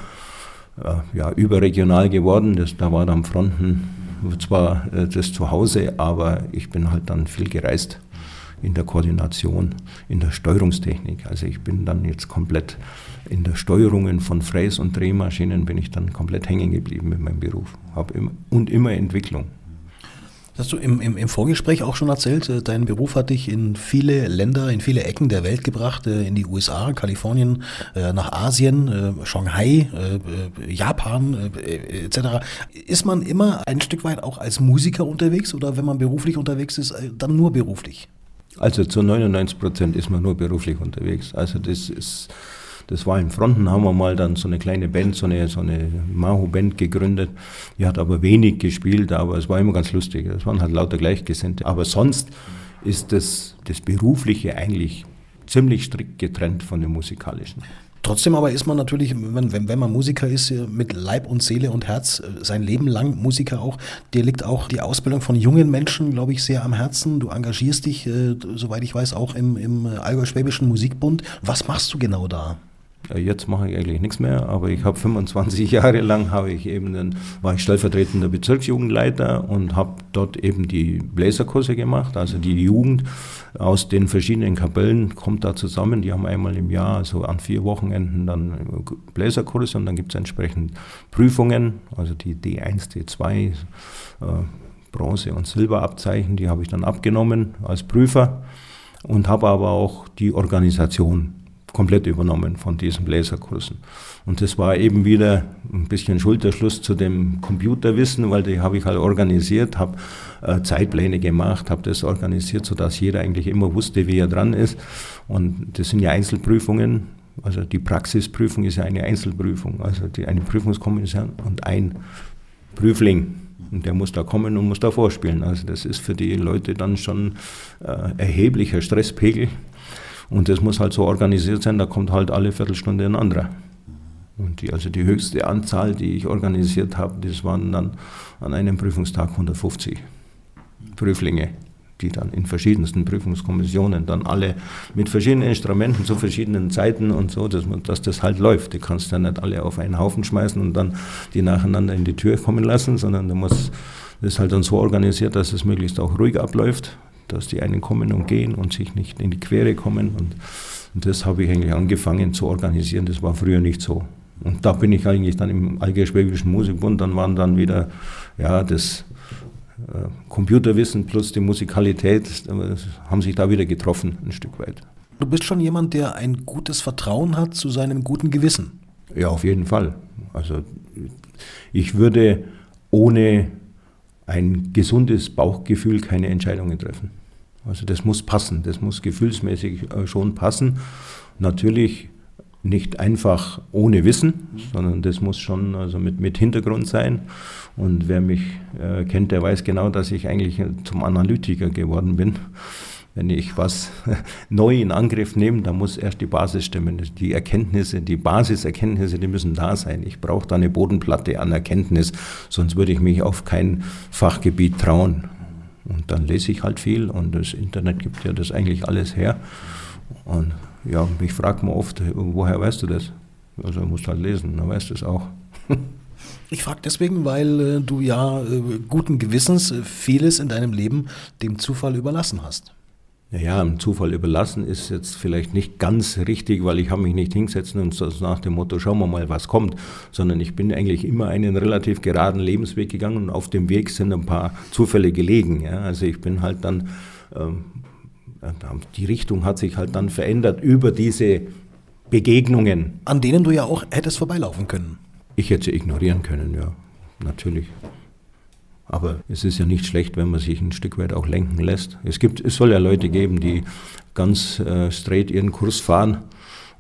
Speaker 3: äh, ja, überregional geworden. Das, da war dann Fronten zwar äh, das Zuhause, aber ich bin halt dann viel gereist in der Koordination, in der Steuerungstechnik. Also ich bin dann jetzt komplett in der Steuerungen von Fräs- und Drehmaschinen bin ich dann komplett hängen geblieben mit meinem Beruf. Hab immer, und immer Entwicklung.
Speaker 2: Das hast du im, im, im, Vorgespräch auch schon erzählt. Äh, dein Beruf hat dich in viele Länder, in viele Ecken der Welt gebracht, äh, in die USA, Kalifornien, äh, nach Asien, Shanghai, Japan etc. Ist man immer ein Stück weit auch als Musiker unterwegs oder wenn man beruflich unterwegs ist, dann nur beruflich?
Speaker 3: Also zu 99 Prozent ist man nur beruflich unterwegs. Also das ist das war in Fronten, haben wir mal dann so eine kleine Band, so eine, so eine Mahu-Band gegründet. Die hat aber wenig gespielt, aber es war immer ganz lustig. Es waren halt lauter Gleichgesinnte. Aber sonst ist das, das Berufliche eigentlich ziemlich strikt getrennt von dem Musikalischen.
Speaker 2: Trotzdem aber ist man natürlich, wenn, wenn, man Musiker ist, mit Leib und Seele und Herz, äh, sein Leben lang Musiker auch, dir liegt auch die Ausbildung von jungen Menschen, glaube ich, sehr am Herzen. Du engagierst dich, äh, soweit ich weiß, auch im, im Allgäu-Schwäbischen Musikbund. Was machst du genau da?
Speaker 3: Jetzt mache ich eigentlich nichts mehr, aber ich habe 25 Jahre lang habe ich eben dann, war ich stellvertretender Bezirksjugendleiter und habe dort eben die Bläserkurse gemacht. Also die Jugend aus den verschiedenen Kapellen kommt da zusammen. Die haben einmal im Jahr, also an vier Wochenenden dann Bläserkurse und dann gibt es entsprechend Prüfungen, also die D1, D2, äh, Bronze- und Silberabzeichen, die habe ich dann abgenommen als Prüfer und habe aber auch die Organisation komplett übernommen von diesen Bläserkursen. Und das war eben wieder ein bisschen Schulterschluss zu dem Computerwissen, weil die habe ich halt organisiert, habe äh, Zeitpläne gemacht, habe das organisiert, sodass jeder eigentlich immer wusste, wie er dran ist. Und das sind ja Einzelprüfungen. Also die Praxisprüfung ist ja eine Einzelprüfung, also die, eine Prüfungskommission und ein Prüfling. Und der muss da kommen und muss da vorspielen. Also das ist für die Leute dann schon äh, erheblicher Stresspegel. Und das muss halt so organisiert sein, da kommt halt alle Viertelstunde ein anderer. Und die, also die höchste Anzahl, die ich organisiert habe, das waren dann an einem Prüfungstag 150 Prüflinge, die dann in verschiedensten Prüfungskommissionen dann alle mit verschiedenen Instrumenten zu verschiedenen Zeiten und so, dass, dass das halt läuft. Die kannst du ja nicht alle auf einen Haufen schmeißen und dann die nacheinander in die Tür kommen lassen, sondern du musst Das halt dann so organisiert, dass es möglichst auch ruhig abläuft, dass die einen kommen und gehen und sich nicht in die Quere kommen. Und, und das habe ich eigentlich angefangen zu organisieren. Das war früher nicht so. Und da bin ich eigentlich dann im Allgäu-Schwäbischen Musikbund, dann waren dann wieder ja, das äh, Computerwissen plus die Musikalität, äh, haben sich da wieder getroffen, ein Stück weit.
Speaker 2: Du bist schon jemand, der ein gutes Vertrauen hat zu seinem guten Gewissen.
Speaker 3: Ja, auf jeden Fall. Also ich würde ohne ein gesundes Bauchgefühl keine Entscheidungen treffen. Also das muss passen, das muss gefühlsmäßig äh, schon passen. Natürlich nicht einfach ohne Wissen, sondern das muss schon also mit, mit Hintergrund sein. Und wer mich äh, kennt, der weiß genau, dass ich eigentlich zum Analytiker geworden bin. Wenn ich was neu in Angriff nehme, dann muss erst die Basis stimmen. Die Erkenntnisse, die Basiserkenntnisse, die müssen da sein. Ich brauche da eine Bodenplatte an Erkenntnis, sonst würde ich mich auf kein Fachgebiet trauen. Und dann lese ich halt viel und das Internet gibt ja das eigentlich alles her. Und ja, mich fragt man oft, woher weißt du das? Also musst halt lesen, dann weißt du es auch.
Speaker 2: Ich frage deswegen, weil äh, du ja äh, guten Gewissens äh, vieles in deinem Leben dem Zufall überlassen hast.
Speaker 3: Ja, dem Zufall überlassen ist jetzt vielleicht nicht ganz richtig, weil ich habe mich nicht hingesetzt und so nach dem Motto, schauen wir mal, was kommt, sondern ich bin eigentlich immer einen relativ geraden Lebensweg gegangen und auf dem Weg sind ein paar Zufälle gelegen. Ja. Also ich bin halt dann ähm, die Richtung hat sich halt dann verändert über diese Begegnungen.
Speaker 2: An denen du ja auch hättest vorbeilaufen können.
Speaker 3: Ich hätte sie ignorieren können, ja, natürlich. Aber es ist ja nicht schlecht, wenn man sich ein Stück weit auch lenken lässt. Es, gibt, es soll ja Leute geben, die ganz äh, straight ihren Kurs fahren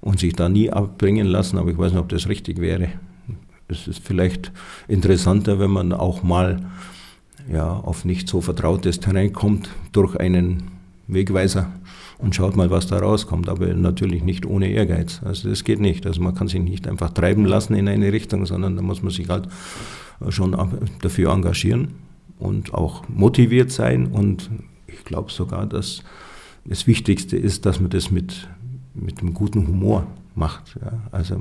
Speaker 3: und sich da nie abbringen lassen, aber ich weiß nicht, ob das richtig wäre. Es ist vielleicht interessanter, wenn man auch mal ja, auf nicht so vertrautes Terrain kommt durch einen Wegweiser und schaut mal, was da rauskommt, aber natürlich nicht ohne Ehrgeiz. Also das geht nicht. Also man kann sich nicht einfach treiben lassen in eine Richtung, sondern da muss man sich halt schon dafür engagieren und auch motiviert sein. Und ich glaube sogar, dass das Wichtigste ist, dass man das mit, mit einem guten Humor macht. Ja. Also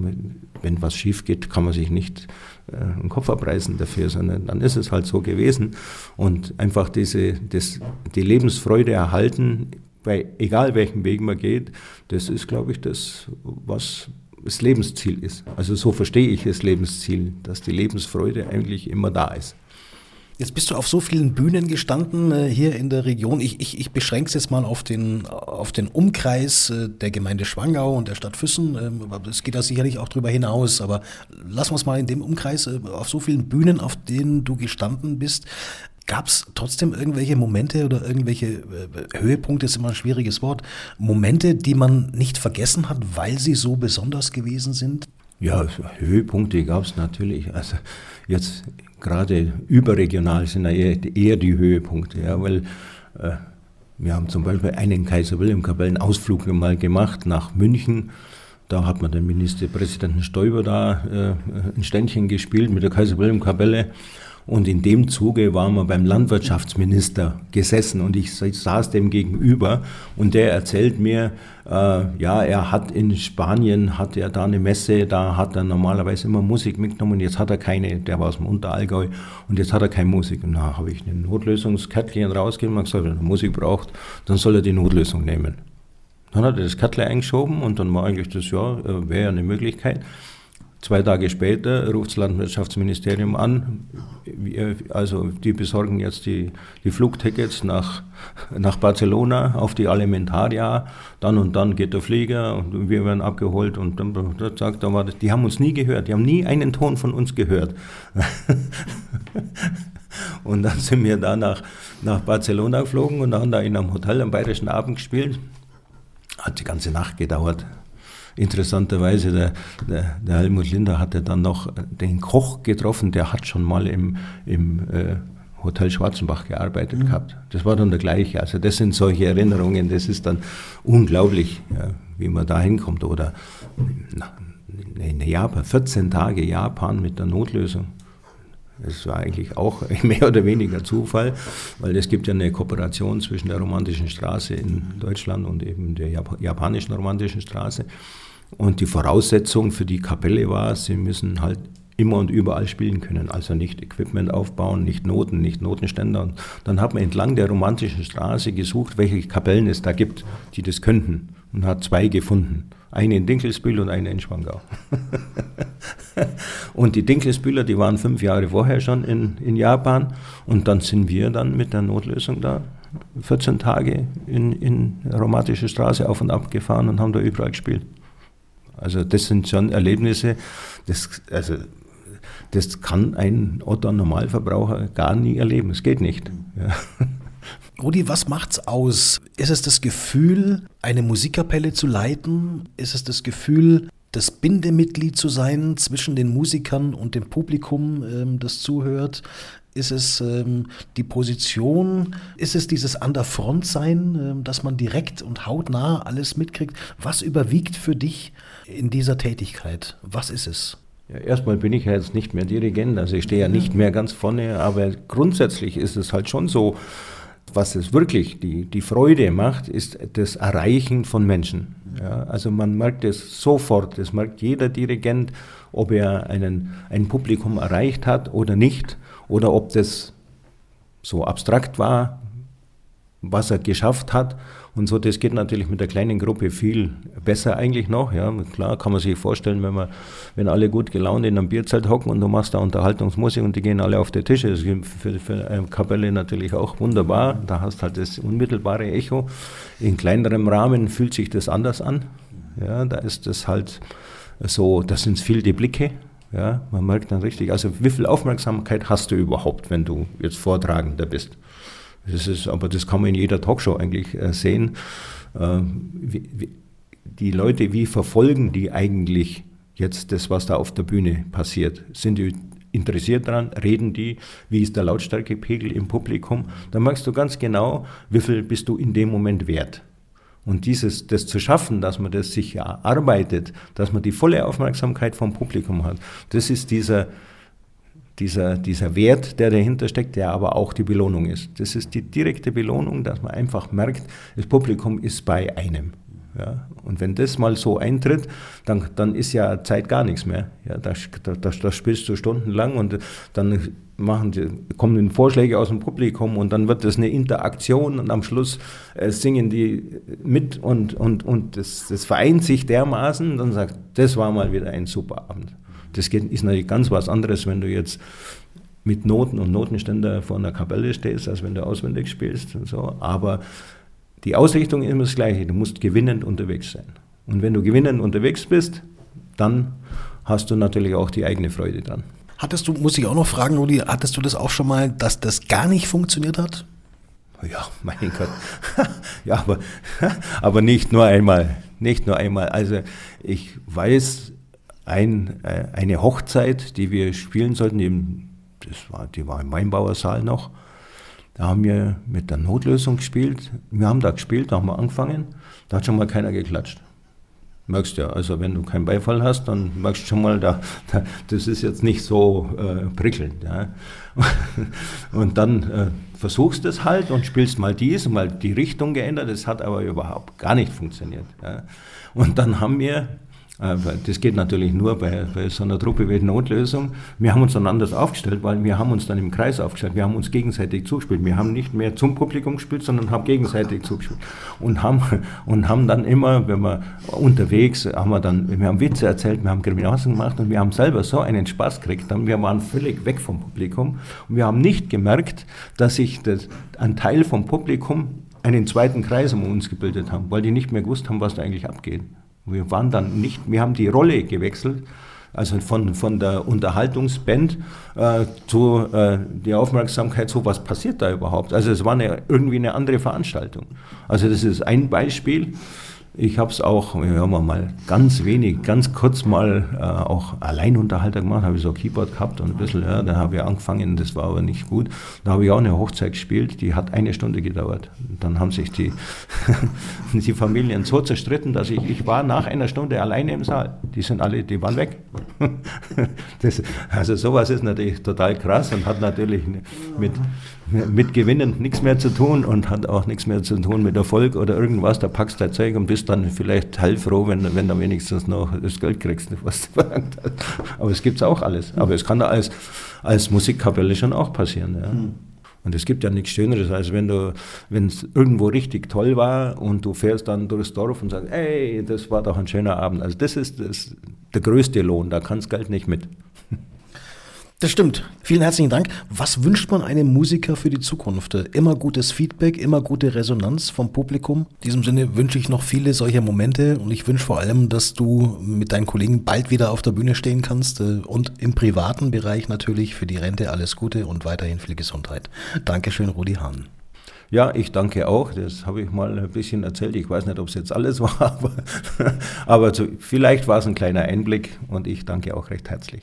Speaker 3: wenn was schief geht, kann man sich nicht äh, den Kopf abreißen dafür, sondern dann ist es halt so gewesen. Und einfach diese, das, die Lebensfreude erhalten, bei egal welchen Weg man geht, das ist, glaube ich, das, was das Lebensziel ist. Also so verstehe ich das Lebensziel, dass die Lebensfreude eigentlich immer da ist.
Speaker 2: Jetzt bist du auf so vielen Bühnen gestanden äh, hier in der Region. Ich, ich, ich beschränke es jetzt mal auf den, auf den Umkreis äh, der Gemeinde Schwangau und der Stadt Füssen. Ähm, es geht da sicherlich auch darüber hinaus, aber lassen wir es mal in dem Umkreis, äh, auf so vielen Bühnen, auf denen du gestanden bist. Gab es trotzdem irgendwelche Momente oder irgendwelche äh, Höhepunkte, ist immer ein schwieriges Wort, Momente, die man nicht vergessen hat, weil sie so besonders gewesen sind?
Speaker 3: Ja, Höhepunkte gab es natürlich. Also jetzt gerade überregional sind ja eher, eher die Höhepunkte, ja, weil äh, wir haben zum Beispiel einen Kaiser Wilhelm Kapellen-Ausflug mal gemacht nach München. Da hat man den Ministerpräsidenten Stoiber da äh, ein Ständchen gespielt mit der Kaiser Wilhelm Kapelle. Und in dem Zuge waren wir beim Landwirtschaftsminister gesessen und ich saß dem gegenüber und der erzählt mir, äh, ja, er hat in Spanien, hat er da eine Messe, da hat er normalerweise immer Musik mitgenommen und jetzt hat er keine, der war aus dem Unterallgäu und jetzt hat er keine Musik. Und da habe ich ein Notlösungskärtchen rausgegeben und gesagt, wenn er Musik braucht, dann soll er die Notlösung nehmen. Dann hat er das Kärtchen eingeschoben und dann war eigentlich das, ja, äh, wäre eine Möglichkeit. Zwei Tage später ruft das Landwirtschaftsministerium an, also die besorgen jetzt die, die Flugtickets nach, nach Barcelona auf die Alimentaria, dann und dann geht der Flieger und wir werden abgeholt und dann sagt er, war das, die haben uns nie gehört, die haben nie einen Ton von uns gehört. und dann sind wir da nach, nach Barcelona geflogen und haben da in einem Hotel am Bayerischen Abend gespielt. Hat die ganze Nacht gedauert interessanterweise, der, der, der Helmut Linder hatte dann noch den Koch getroffen, der hat schon mal im, im äh, Hotel Schwarzenbach gearbeitet mhm. gehabt. Das war dann der gleiche. Also das sind solche Erinnerungen, das ist dann unglaublich, ja, wie man da hinkommt. Oder in Japan, 14 Tage Japan mit der Notlösung. Das war eigentlich auch mehr oder weniger Zufall, weil es gibt ja eine Kooperation zwischen der romantischen Straße in Deutschland und eben der japanischen romantischen Straße. Und die Voraussetzung für die Kapelle war, sie müssen halt immer und überall spielen können. Also nicht Equipment aufbauen, nicht Noten, nicht Notenständer. Und dann hat man entlang der romantischen Straße gesucht, welche Kapellen es da gibt, die das könnten. Und hat zwei gefunden. Eine in Dinkelsbühl und eine in Schwangau. und die Dinkelsbühler, die waren fünf Jahre vorher schon in, in Japan. Und dann sind wir dann mit der Notlösung da 14 Tage in, in Romantische Straße auf und ab gefahren und haben da überall gespielt. Also das sind schon Erlebnisse, das, also, das kann ein Otto-Normalverbraucher gar nie erleben. Es geht nicht. Ja.
Speaker 2: Rudi, was macht's aus? Ist es das Gefühl, eine Musikkapelle zu leiten? Ist es das Gefühl, das Bindemitglied zu sein zwischen den Musikern und dem Publikum, ähm, das zuhört? Ist es ähm, die Position? Ist es dieses An der Front sein, ähm, dass man direkt und hautnah alles mitkriegt? Was überwiegt für dich in dieser Tätigkeit? Was ist es?
Speaker 3: Ja, erstmal bin ich ja jetzt nicht mehr Dirigent, also ich stehe ja nicht mehr ganz vorne, aber grundsätzlich ist es halt schon so, was es wirklich die, die Freude macht, ist das Erreichen von Menschen. Ja, also man merkt es sofort, das merkt jeder Dirigent, ob er einen, ein Publikum erreicht hat oder nicht, oder ob das so abstrakt war, was er geschafft hat. Und so, das geht natürlich mit der kleinen Gruppe viel besser eigentlich noch. Ja, klar kann man sich vorstellen, wenn man, wenn alle gut gelaunt in einem Bierzelt hocken und du machst da Unterhaltungsmusik und die gehen alle auf die Tische. Das ist für, für eine Kapelle natürlich auch wunderbar. Da hast halt das unmittelbare Echo. In kleinerem Rahmen fühlt sich das anders an. Ja, da ist das halt so, das sind viel die Blicke. Ja, man merkt dann richtig, also wie viel Aufmerksamkeit hast du überhaupt, wenn du jetzt Vortragender bist? Das ist, aber das kann man in jeder Talkshow eigentlich äh, sehen. Äh, wie, die Leute, wie verfolgen die eigentlich jetzt das, was da auf der Bühne passiert? Sind die interessiert daran? Reden die? Wie ist der Lautstärkepegel im Publikum? Da merkst du ganz genau, wie viel bist du in dem Moment wert. Und dieses, das zu schaffen, dass man das sich erarbeitet, dass man die volle Aufmerksamkeit vom Publikum hat, das ist dieser, dieser, dieser Wert, der dahinter steckt, der aber auch die Belohnung ist. Das ist die direkte Belohnung, dass man einfach merkt, das Publikum ist bei einem. Ja, und wenn das mal so eintritt, dann, dann ist ja Zeit gar nichts mehr. Ja, da, da, da spielst du stundenlang und dann machen die, kommen Vorschläge aus dem Publikum und dann wird das eine Interaktion und am Schluss äh, singen die mit und, und, und das, das vereint sich dermaßen dann sagt, das war mal wieder ein super Abend. Das ist natürlich ganz was anderes, wenn du jetzt mit Noten und Notenständer vor einer Kapelle stehst, als wenn du auswendig spielst und so. Aber die Ausrichtung ist immer das Gleiche. Du musst gewinnend unterwegs sein. Und wenn du gewinnend unterwegs bist, dann hast du natürlich auch die eigene Freude dann.
Speaker 2: Hattest du, muss ich auch noch fragen, Rudi, hattest du das auch schon mal, dass das gar nicht funktioniert hat?
Speaker 3: Ja, mein Gott. ja, aber, aber nicht nur einmal. Nicht nur einmal. Also ich weiß, ein, äh, eine Hochzeit, die wir spielen sollten, die, das war, die war im Weinbauersaal noch. Da haben wir mit der Notlösung gespielt. Wir haben da gespielt, da haben wir angefangen. Da hat schon mal keiner geklatscht. Merkst ja, also wenn du keinen Beifall hast, dann merkst du schon mal, da, da das ist jetzt nicht so äh, prickelnd. Ja. Und dann äh, versuchst es halt und spielst mal dies mal die Richtung geändert. Das hat aber überhaupt gar nicht funktioniert. Ja. Und dann haben wir das geht natürlich nur bei, bei, so einer Truppe wie Notlösung. Wir haben uns dann anders aufgestellt, weil wir haben uns dann im Kreis aufgestellt. Wir haben uns gegenseitig zugespielt. Wir haben nicht mehr zum Publikum gespielt, sondern haben gegenseitig zugespielt. Und haben, und haben dann immer, wenn wir unterwegs, haben wir dann, wir haben Witze erzählt, wir haben Grimassen gemacht und wir haben selber so einen Spaß gekriegt. Wir waren völlig weg vom Publikum und wir haben nicht gemerkt, dass sich das, ein Teil vom Publikum einen zweiten Kreis um uns gebildet haben, weil die nicht mehr gewusst haben, was da eigentlich abgeht. Wir waren dann nicht, wir haben die Rolle gewechselt, also von, von der Unterhaltungsband äh, zu äh, die Aufmerksamkeit, so was passiert da überhaupt. Also es war eine, irgendwie eine andere Veranstaltung. Also das ist ein Beispiel. Ich habe es auch, wir mal ganz wenig, ganz kurz mal äh, auch Alleinunterhalter gemacht, habe ich so ein Keyboard gehabt und ein bisschen, ja, dann habe ich angefangen, das war aber nicht gut. Da habe ich auch eine Hochzeit gespielt, die hat eine Stunde gedauert. Dann haben sich die, die Familien so zerstritten, dass ich, ich war nach einer Stunde alleine im Saal. Die sind alle, die waren weg. das, also sowas ist natürlich total krass und hat natürlich mit, mit Gewinnen nichts mehr zu tun und hat auch nichts mehr zu tun mit Erfolg oder irgendwas. Da packst du dein Zeug und bist dann vielleicht heilfroh, wenn, wenn du wenigstens noch das Geld kriegst, was du verlangt hast. Aber es gibt auch alles. Aber es kann da als, als Musikkapelle schon auch passieren. Ja. Hm. Und es gibt ja nichts Schöneres, als wenn du, wenn es irgendwo richtig toll war und du fährst dann durchs Dorf und sagst, ey, das war doch ein schöner Abend. Also das ist das, der größte Lohn, da kann das Geld nicht mit.
Speaker 2: Das stimmt. Vielen herzlichen Dank. Was wünscht man einem Musiker für die Zukunft? Immer gutes Feedback, immer gute Resonanz vom Publikum. In diesem Sinne wünsche ich noch viele solcher Momente und ich wünsche vor allem, dass du mit deinen Kollegen bald wieder auf der Bühne stehen kannst äh, und im privaten Bereich natürlich für die Rente alles Gute und weiterhin viel Gesundheit. Dankeschön, Rudi Hahn.
Speaker 3: Ja, ich danke auch. Das habe ich mal ein bisschen erzählt. Ich weiß nicht, ob es jetzt alles war, aber, aber so, vielleicht war es ein kleiner Einblick und ich danke auch recht herzlich.